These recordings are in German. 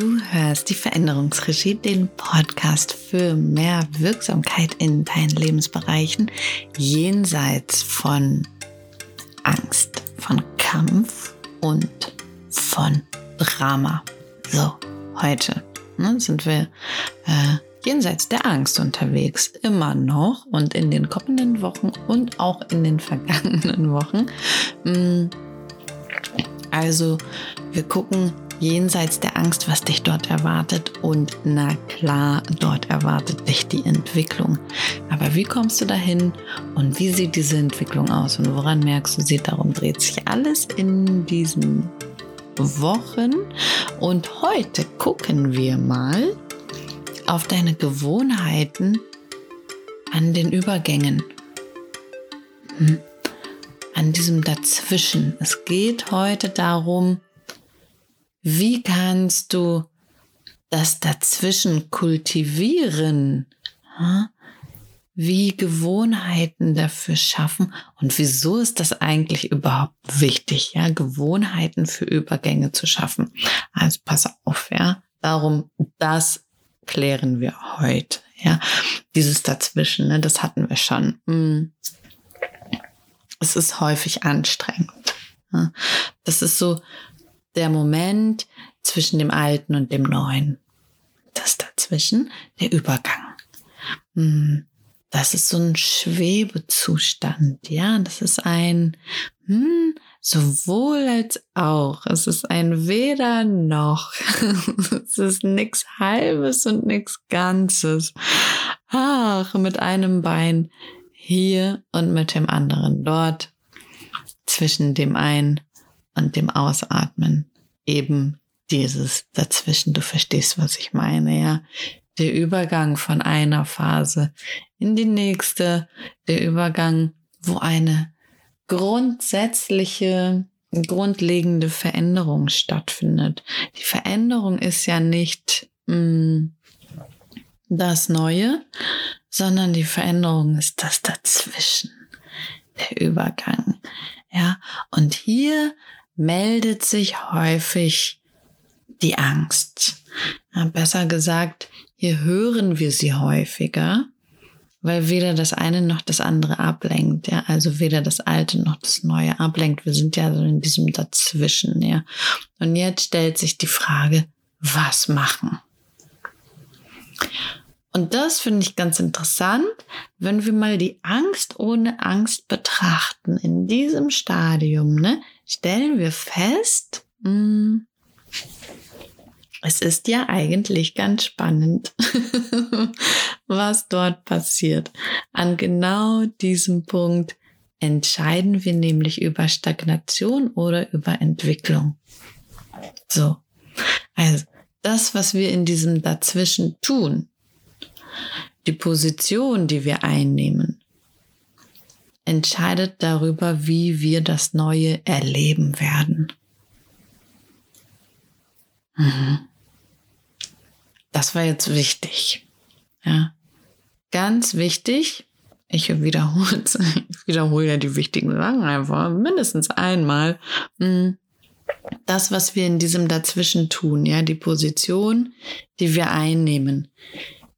Du hörst die Veränderungsregie, den Podcast für mehr Wirksamkeit in deinen Lebensbereichen, jenseits von Angst, von Kampf und von Drama. So, heute ne, sind wir äh, jenseits der Angst unterwegs, immer noch und in den kommenden Wochen und auch in den vergangenen Wochen. Mm, also, wir gucken jenseits der Angst, was dich dort erwartet. Und na klar, dort erwartet dich die Entwicklung. Aber wie kommst du dahin und wie sieht diese Entwicklung aus und woran merkst du sie? Darum dreht sich alles in diesen Wochen. Und heute gucken wir mal auf deine Gewohnheiten an den Übergängen. Hm? An diesem Dazwischen. Es geht heute darum, wie kannst du das dazwischen kultivieren? Wie Gewohnheiten dafür schaffen und wieso ist das eigentlich überhaupt wichtig, ja, Gewohnheiten für Übergänge zu schaffen? Also pass auf, ja, darum, das klären wir heute, ja, dieses dazwischen, ne, das hatten wir schon. Hm. Es ist häufig anstrengend. Das ist so, der Moment zwischen dem Alten und dem Neuen. Das dazwischen, der Übergang. Hm, das ist so ein Schwebezustand, ja. Das ist ein hm, sowohl als auch. Es ist ein weder noch. es ist nichts Halbes und nichts Ganzes. Ach, mit einem Bein hier und mit dem anderen dort. Zwischen dem einen und dem Ausatmen eben dieses dazwischen. Du verstehst, was ich meine, ja. Der Übergang von einer Phase in die nächste, der Übergang, wo eine grundsätzliche, grundlegende Veränderung stattfindet. Die Veränderung ist ja nicht mh, mm, das Neue, sondern die Veränderung ist das dazwischen, der Übergang. Ja, und hier meldet sich häufig die Angst. Besser gesagt, hier hören wir sie häufiger, weil weder das eine noch das andere ablenkt. Ja, also weder das Alte noch das Neue ablenkt. Wir sind ja so in diesem Dazwischen. Ja, und jetzt stellt sich die Frage, was machen? Und das finde ich ganz interessant, wenn wir mal die Angst ohne Angst betrachten. In diesem Stadium ne, stellen wir fest, mh, hm, es ist ja eigentlich ganz spannend, was dort passiert. An genau diesem Punkt entscheiden wir nämlich über Stagnation oder über Entwicklung. So, also das, was wir in diesem Dazwischen tun, die Position, die wir einnehmen, entscheidet darüber, wie wir das Neue erleben werden. Mhm. Das war jetzt wichtig. Ja. Ganz wichtig. Ich wiederhole, ich wiederhole ja die wichtigen Sachen einfach mindestens einmal. Mhm. Das, was wir in diesem Dazwischen tun, ja, die Position, die wir einnehmen,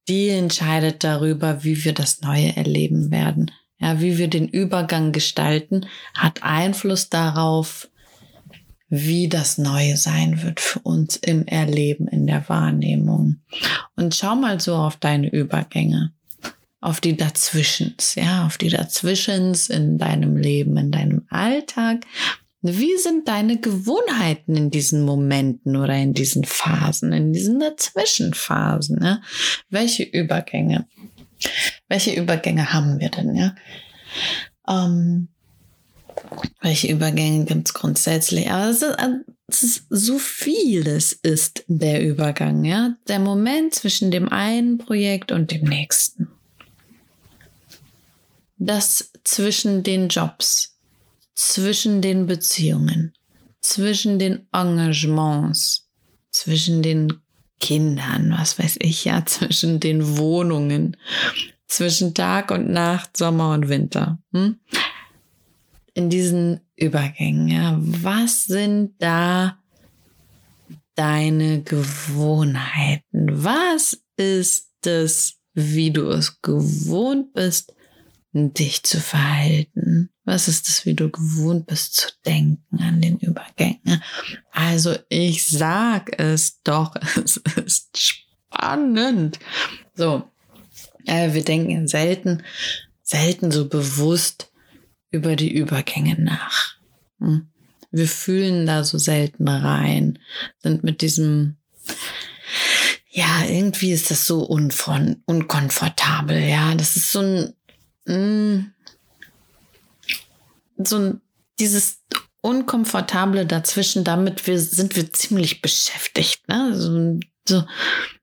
die entscheidet darüber, wie wir das Neue erleben werden. Ja, wie wir den Übergang gestalten, hat Einfluss darauf, wie das Neue sein wird für uns im Erleben, in der Wahrnehmung. Und schau mal so auf deine Übergänge, auf die Dazwischens, ja, auf die Dazwischens in deinem Leben, in deinem Alltag, wie sind deine Gewohnheiten in diesen Momenten oder in diesen Phasen, in diesen Dazwischenphasen? Ne? Welche Übergänge? Welche Übergänge haben wir denn? Ja? Ähm, welche Übergänge gibt es grundsätzlich? Aber es ist, es ist, so vieles ist der Übergang, ja. Der Moment zwischen dem einen Projekt und dem nächsten. Das zwischen den Jobs, zwischen den Beziehungen, zwischen den Engagements, zwischen den Kindern, was weiß ich ja, zwischen den Wohnungen, zwischen Tag und Nacht, Sommer und Winter. Hm? In diesen Übergängen, ja, was sind da deine Gewohnheiten. Was ist es, wie du es gewohnt bist, dich zu verhalten? Was ist es, wie du gewohnt bist zu denken an den Übergängen? Also ich sag es doch, es ist spannend. So, äh, wir denken selten, selten so bewusst über die Übergänge nach. Hm? Wir fühlen da so selten rein, sind mit diesem, ja, irgendwie ist das so unfron unkomfortabel, ja. Das ist so ein, mh, hm, so ein, dieses Unkomfortable dazwischen, damit wir, sind wir ziemlich beschäftigt, ne? So, so,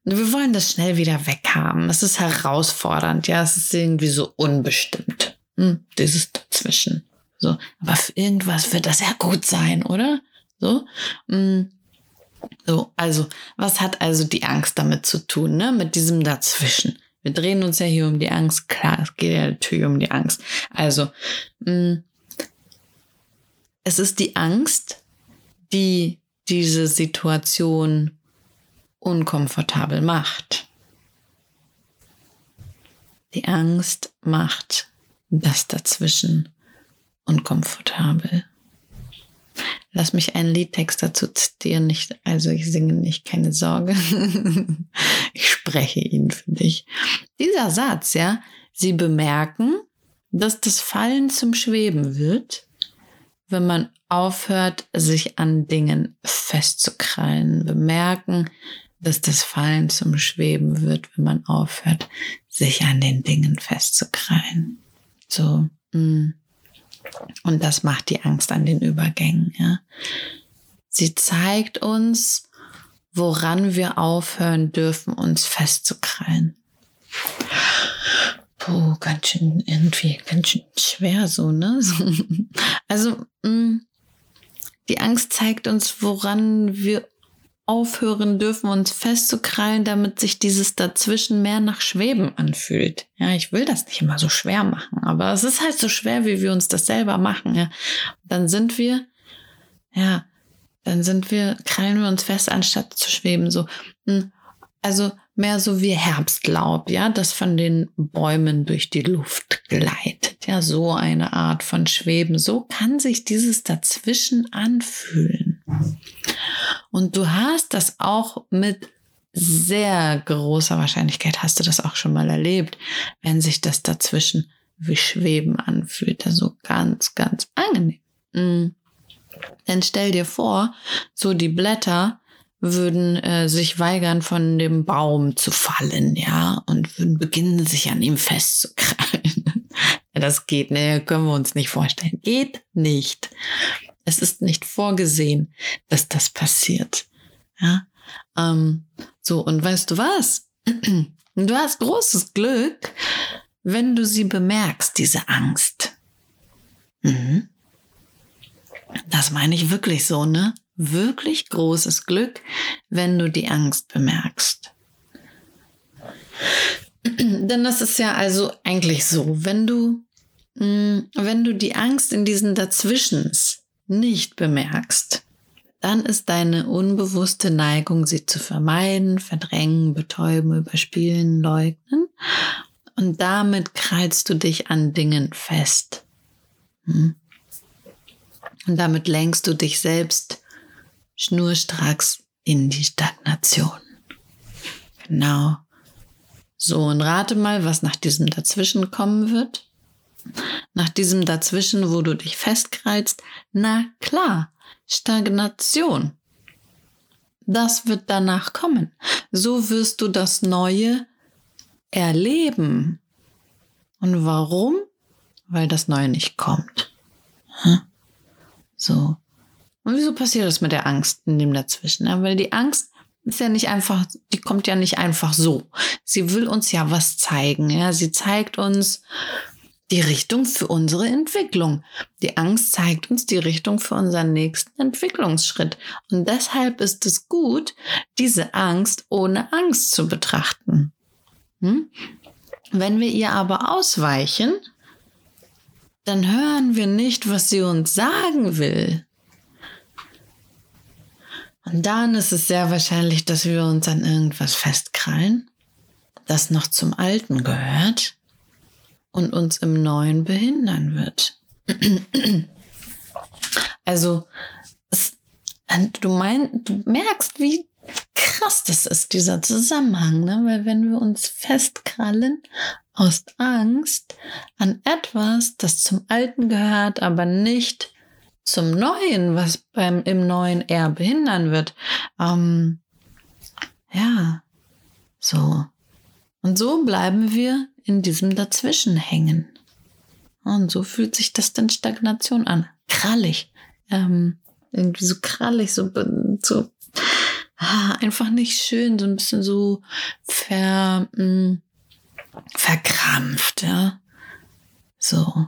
wir wollen das schnell wieder weghaben. Es ist herausfordernd, ja, es ist irgendwie so unbestimmt. Hm, dieses dazwischen. So, aber für irgendwas wird das ja gut sein, oder? So. Hm. So, also, was hat also die Angst damit zu tun, ne? Mit diesem dazwischen. Wir drehen uns ja hier um die Angst. Klar, es geht ja natürlich um die Angst. Also, hm, es ist die Angst, die diese Situation unkomfortabel macht. Die Angst macht das dazwischen unkomfortabel. Lass mich einen Liedtext dazu zitieren, nicht, also ich singe nicht, keine Sorge. ich spreche ihn für dich. Dieser Satz, ja, Sie bemerken, dass das Fallen zum Schweben wird, wenn man aufhört, sich an Dingen festzukrallen. Bemerken, dass das Fallen zum Schweben wird, wenn man aufhört, sich an den Dingen festzukrallen. So. Mm. Und das macht die Angst an den Übergängen. Ja. Sie zeigt uns, woran wir aufhören dürfen, uns festzukrallen. Puh, ganz schön irgendwie, ganz schön schwer so, ne? Also, mm, die Angst zeigt uns, woran wir aufhören dürfen, uns festzukrallen, damit sich dieses dazwischen mehr nach Schweben anfühlt. Ja, ich will das nicht immer so schwer machen, aber es ist halt so schwer, wie wir uns das selber machen. Ja, dann sind wir, ja, dann sind wir, krallen wir uns fest, anstatt zu schweben. So, hm, also mehr so wie Herbstlaub, ja, das von den Bäumen durch die Luft gleitet. Ja, so eine Art von Schweben. So kann sich dieses dazwischen anfühlen. Und du hast das auch mit sehr großer Wahrscheinlichkeit, hast du das auch schon mal erlebt, wenn sich das dazwischen wie Schweben anfühlt. Also ganz, ganz angenehm. Mhm. Dann stell dir vor, so die Blätter würden äh, sich weigern, von dem Baum zu fallen, ja, und würden beginnen, sich an ihm festzukrallen. das geht, ne, können wir uns nicht vorstellen. Geht nicht. Es ist nicht vorgesehen, dass das passiert. Ja, ähm, so, und weißt du was? Du hast großes Glück, wenn du sie bemerkst, diese Angst. Mhm. Das meine ich wirklich so, ne? Wirklich großes Glück, wenn du die Angst bemerkst. Denn das ist ja also eigentlich so, wenn du, mh, mm, wenn du die Angst in diesen Dazwischens nicht bemerkst, dann ist deine unbewusste Neigung, sie zu vermeiden, verdrängen, betäuben, überspielen, leugnen. Und damit kreist du dich an Dingen fest. Hm? Und damit lenkst du dich selbst schnurstracks in die Stagnation. Genau. So, und rate mal, was nach diesem Dazwischen kommen wird. Nach diesem Dazwischen, wo du dich festkreist, na klar, Stagnation. Das wird danach kommen. So wirst du das Neue erleben. Und warum? Weil das Neue nicht kommt. So. Und wieso passiert das mit der Angst in dem Dazwischen? Weil die Angst ist ja nicht einfach, die kommt ja nicht einfach so. Sie will uns ja was zeigen. Ja, sie zeigt uns, die Richtung für unsere Entwicklung. Die Angst zeigt uns die Richtung für unseren nächsten Entwicklungsschritt. Und deshalb ist es gut, diese Angst ohne Angst zu betrachten. Hm? Wenn wir ihr aber ausweichen, dann hören wir nicht, was sie uns sagen will. Und dann ist es sehr wahrscheinlich, dass wir uns an irgendwas festkrallen, das noch zum Alten gehört und uns im Neuen behindern wird. Also, es, du, mein, du merkst, wie krass das ist, dieser Zusammenhang, ne? weil wenn wir uns festkrallen aus Angst an etwas, das zum Alten gehört, aber nicht zum Neuen, was beim im Neuen eher behindern wird. Ähm, ja, so. Und so bleiben wir in diesem Dazwischen hängen. Und so fühlt sich das dann Stagnation an. Krallig. Ähm, irgendwie so krallig, so, so ah, einfach nicht schön, so ein bisschen so ver, mh, mm, verkrampft, ja. So.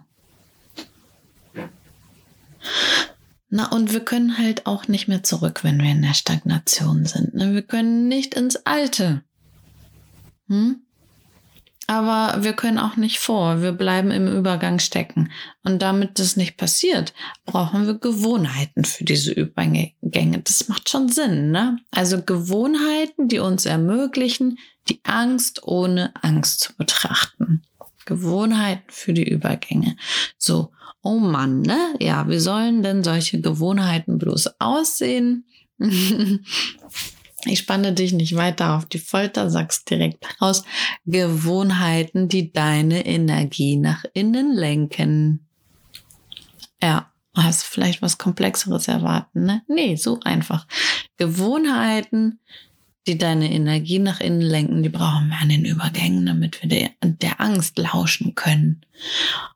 Na, und wir können halt auch nicht mehr zurück, wenn wir in der Stagnation sind. Ne? Wir können nicht ins Alte. Hm? Aber wir können auch nicht vor. Wir bleiben im Übergang stecken. Und damit das nicht passiert, brauchen wir Gewohnheiten für diese Übergänge. Das macht schon Sinn, ne? Also Gewohnheiten, die uns ermöglichen, die Angst ohne Angst zu betrachten. Gewohnheiten für die Übergänge. So, oh Mann, ne? Ja, wie sollen denn solche Gewohnheiten bloß aussehen? ich spanne dich nicht weiter auf die Folter, sag's direkt raus. Gewohnheiten, die deine Energie nach innen lenken. Ja, hast vielleicht was Komplexeres erwarten, ne? Nee, so einfach. Gewohnheiten, die deine Energie nach innen lenken, die brauchen wir an den Übergängen, damit wir der, der Angst lauschen können.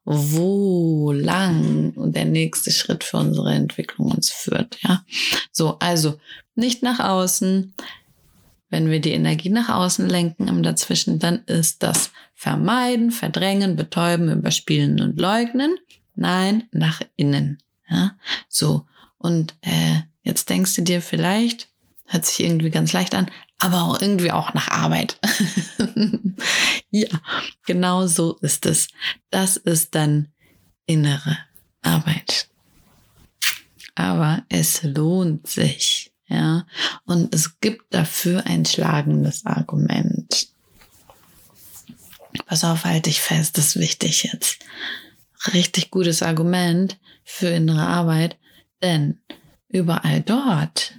Wo lang der nächste Schritt für unsere Entwicklung uns führt, ja. So, also nicht nach außen. Wenn wir die Energie nach außen lenken im Dazwischen, dann ist das Vermeiden, Verdrängen, Betäuben, Überspielen und Leugnen. Nein, nach innen. Ja, so. Und äh, jetzt denkst du dir vielleicht, Hört sich irgendwie ganz leicht an, aber auch irgendwie auch nach Arbeit. ja, genau so ist es. Das ist dann innere Arbeit. Aber es lohnt sich, ja. Und es gibt dafür ein schlagendes Argument. Pass auf, halte ich fest, das ist wichtig jetzt. Richtig gutes Argument für innere Arbeit, denn überall dort,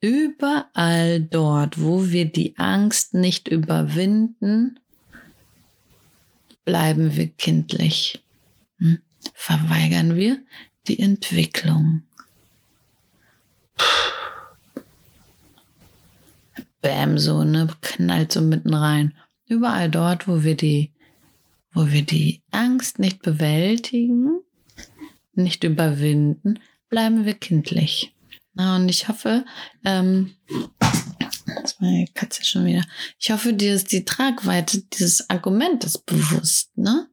Überall dort, wo wir die Angst nicht überwinden, bleiben wir kindlich. Hm? Verweigern wir die Entwicklung. Bäm, so, ne, knallt so mitten rein. Überall dort, wo wir die, wo wir die Angst nicht bewältigen, nicht überwinden, bleiben wir kindlich. Und ich hoffe, ähm, das war Katze schon wieder. Ich hoffe, dir ist die Tragweite dieses Argumentes bewusst, ne?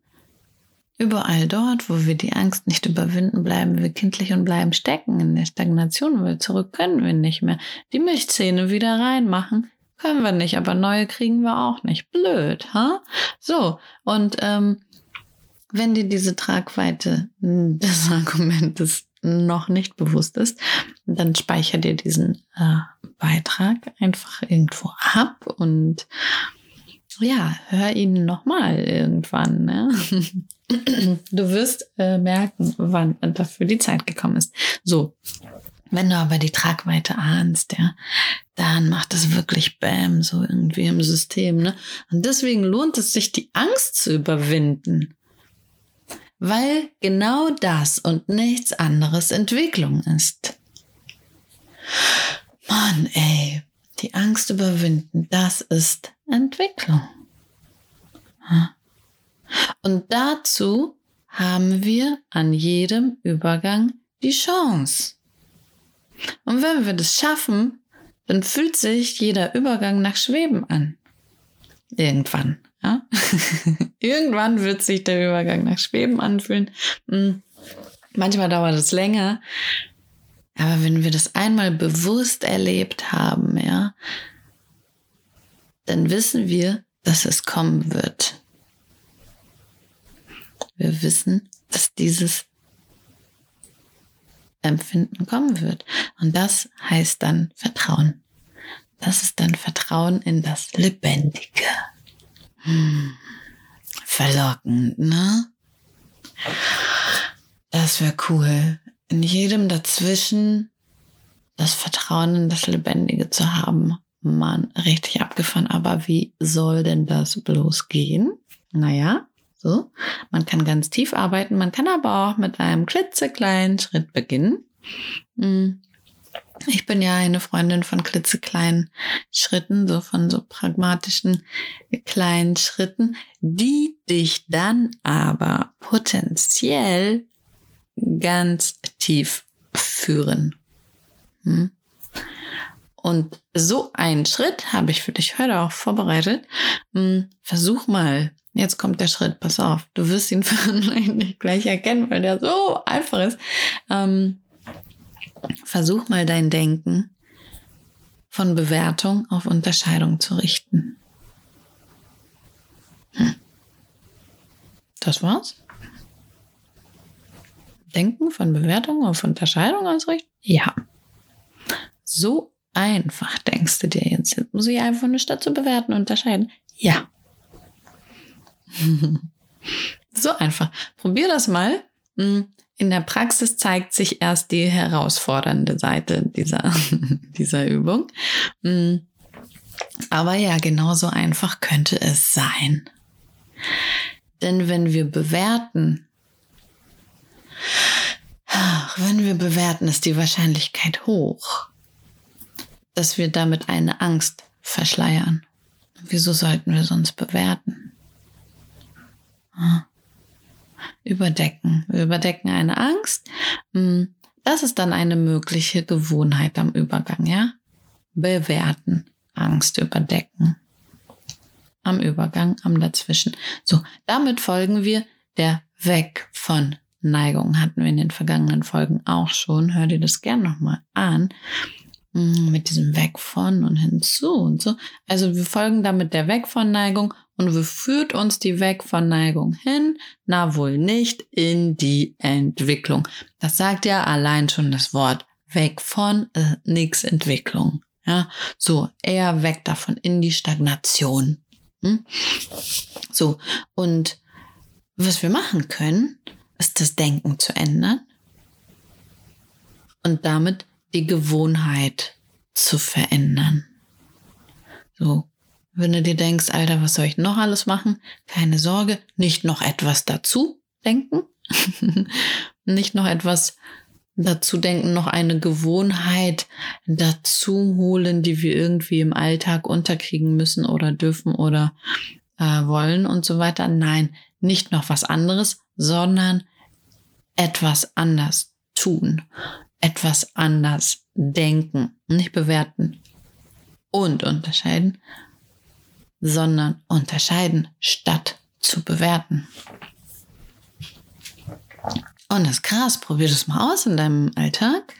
Überall dort, wo wir die Angst nicht überwinden, bleiben wir kindlich und bleiben stecken in der Stagnation, weil zurück können wir nicht mehr. Die Milchzähne wieder reinmachen, können wir nicht, aber neue kriegen wir auch nicht. Blöd, ha? So, und ähm, wenn dir diese Tragweite des Argumentes noch nicht bewusst ist, dann speicher dir diesen äh, Beitrag einfach irgendwo ab und ja, hör ihn nochmal irgendwann. Ne? Du wirst äh, merken, wann dafür die Zeit gekommen ist. So, wenn du aber die Tragweite ahnst, ja, dann macht es wirklich Bäm so irgendwie im System. Ne? Und deswegen lohnt es sich, die Angst zu überwinden weil genau das und nichts anderes Entwicklung ist. Mann, ey, die Angst überwinden, das ist Entwicklung. Und dazu haben wir an jedem Übergang die Chance. Und wenn wir das schaffen, dann fühlt sich jeder Übergang nach Schweben an. Irgendwann. Ja? Irgendwann wird sich der Übergang nach Schweben anfühlen. Hm. Manchmal dauert es länger. Aber wenn wir das einmal bewusst erlebt haben, ja, dann wissen wir, dass es kommen wird. Wir wissen, dass dieses Empfinden kommen wird. Und das heißt dann Vertrauen. Das ist dann Vertrauen in das Lebendige. Hm. Verlockend, ne? Das wäre cool. In jedem dazwischen das Vertrauen in das Lebendige zu haben. Mann, richtig abgefahren. Aber wie soll denn das bloß gehen? Naja, so. Man kann ganz tief arbeiten. Man kann aber auch mit einem klitzekleinen Schritt beginnen. Hm. Ich bin ja eine Freundin von klitzekleinen Schritten, so von so pragmatischen kleinen Schritten, die dich dann aber potenziell ganz tief führen. Hm? Und so einen Schritt habe ich für dich heute auch vorbereitet. Hm, versuch mal. Jetzt kommt der Schritt, pass auf. Du wirst ihn vielleicht nicht gleich erkennen, weil der so einfach ist. Ähm, versuch mal dein Denken von Bewertung auf Unterscheidung zu richten. Hm. Das war's? Denken von Bewertung auf Unterscheidung ausrichten? Ja. So einfach denkst du dir jetzt. Jetzt muss ich einfach nur statt zu bewerten unterscheiden. Ja. so einfach. Probier das mal. Hm. In der Praxis zeigt sich erst die herausfordernde Seite dieser, dieser Übung. Hm. Aber ja, genauso einfach könnte es sein. Denn wenn wir bewerten, wenn wir bewerten, ist die Wahrscheinlichkeit hoch, dass wir damit eine Angst verschleiern. Wieso sollten wir sonst bewerten? Überdecken. Wir überdecken eine Angst. Hm, das ist dann eine mögliche Gewohnheit am Übergang, ja? Bewerten. Angst überdecken. Am Übergang, am Dazwischen. So, damit folgen wir der Weg von Neigung. Hatten wir in den vergangenen Folgen auch schon. Hör dir das gern nochmal an. Hm, mit diesem Weg von und hinzu und so. Also wir folgen damit der Weg von Neigung und wo führt uns die Weg von Neigung hin? Na wohl nicht in die Entwicklung. Das sagt ja allein schon das Wort weg von äh, nix Entwicklung. Ja, so eher weg davon in die Stagnation. Hm? So und was wir machen können, ist das Denken zu ändern und damit die Gewohnheit zu verändern. So wenn du dir denkst, Alter, was soll ich noch alles machen? Keine Sorge, nicht noch etwas dazu denken. nicht noch etwas dazu denken, noch eine Gewohnheit dazu holen, die wir irgendwie im Alltag unterkriegen müssen oder dürfen oder äh, wollen und so weiter. Nein, nicht noch was anderes, sondern etwas anders tun, etwas anders denken, nicht bewerten und unterscheiden, sondern unterscheiden statt zu bewerten. Und das ist krass, probier das mal aus in deinem Alltag.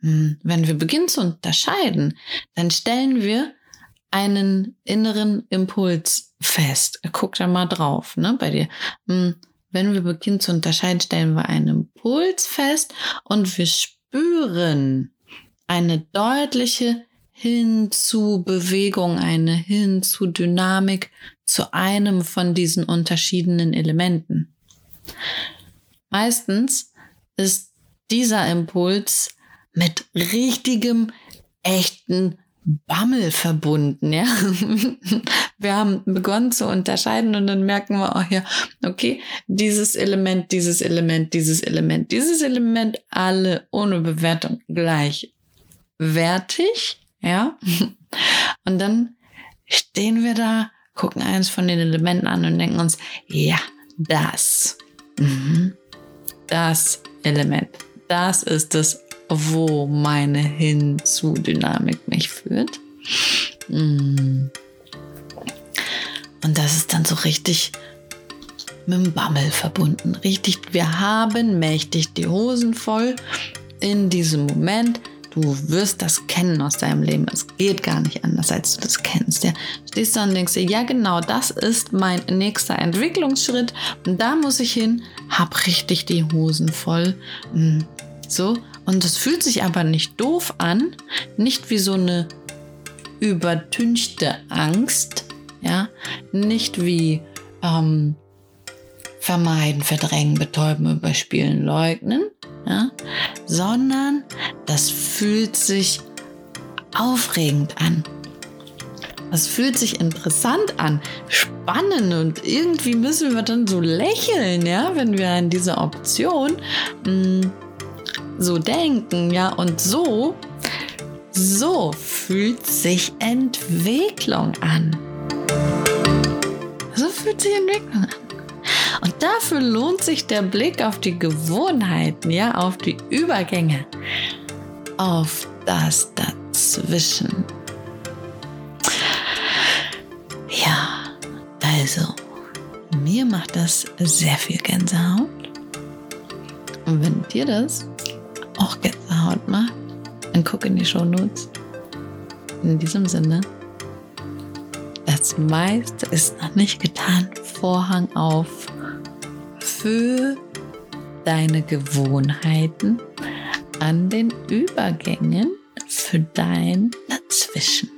Hm, wenn wir beginnen zu unterscheiden, dann stellen wir einen inneren Impuls fest. Guck da mal drauf, ne, bei dir. Wenn wir beginnen zu unterscheiden, stellen wir einen Impuls fest und wir spüren eine deutliche hin zu Bewegung, eine hin zu Dynamik, zu einem von diesen unterschiedenen Elementen. Meistens ist dieser Impuls mit richtigem, echten Bammel verbunden, ja. Wir haben begonnen zu unterscheiden und dann merken wir auch ja, okay, dieses Element, dieses Element, dieses Element, dieses Element, alle ohne Bewertung gleich wertig ja. Und dann stehen wir da, gucken eins von den Elementen an und denken uns, ja, das, mhm, das Element, das ist es, wo meine Hinzu-Dynamik mich führt. Mhm. Und das ist dann so richtig mit dem Bammel verbunden. Richtig, wir haben mächtig die Hosen voll in diesem Moment Du wirst das kennen aus deinem Leben. Es geht gar nicht anders, als du das kennst. Ja. Stehst da und denkst dir, ja genau, das ist mein nächster Entwicklungsschritt. Und da muss ich hin, hab richtig die Hosen voll. Hm, so. Und es fühlt sich aber nicht doof an, nicht wie so eine übertünchte Angst, ja, nicht wie ähm, vermeiden, verdrängen, betäuben, überspielen, leugnen, ja, sondern das fühlt sich aufregend an. Das fühlt sich interessant an, spannend und irgendwie müssen wir dann so lächeln, ja, wenn wir an diese Option mh, mm, so denken, ja, und so, so fühlt sich Entwicklung an. Fühlt sich Entwicklung an. Und dafür lohnt sich der Blick auf die Gewohnheiten, ja, auf die Übergänge, auf das Dazwischen. Ja, also, mir macht das sehr viel Gänsehaut. Und wenn dir das auch Gänsehaut macht, dann guck in die Show Notes. In diesem Sinne, das meiste ist noch nicht getan. Vorhang auf für deine Gewohnheiten an den Übergängen für dein Dazwischen.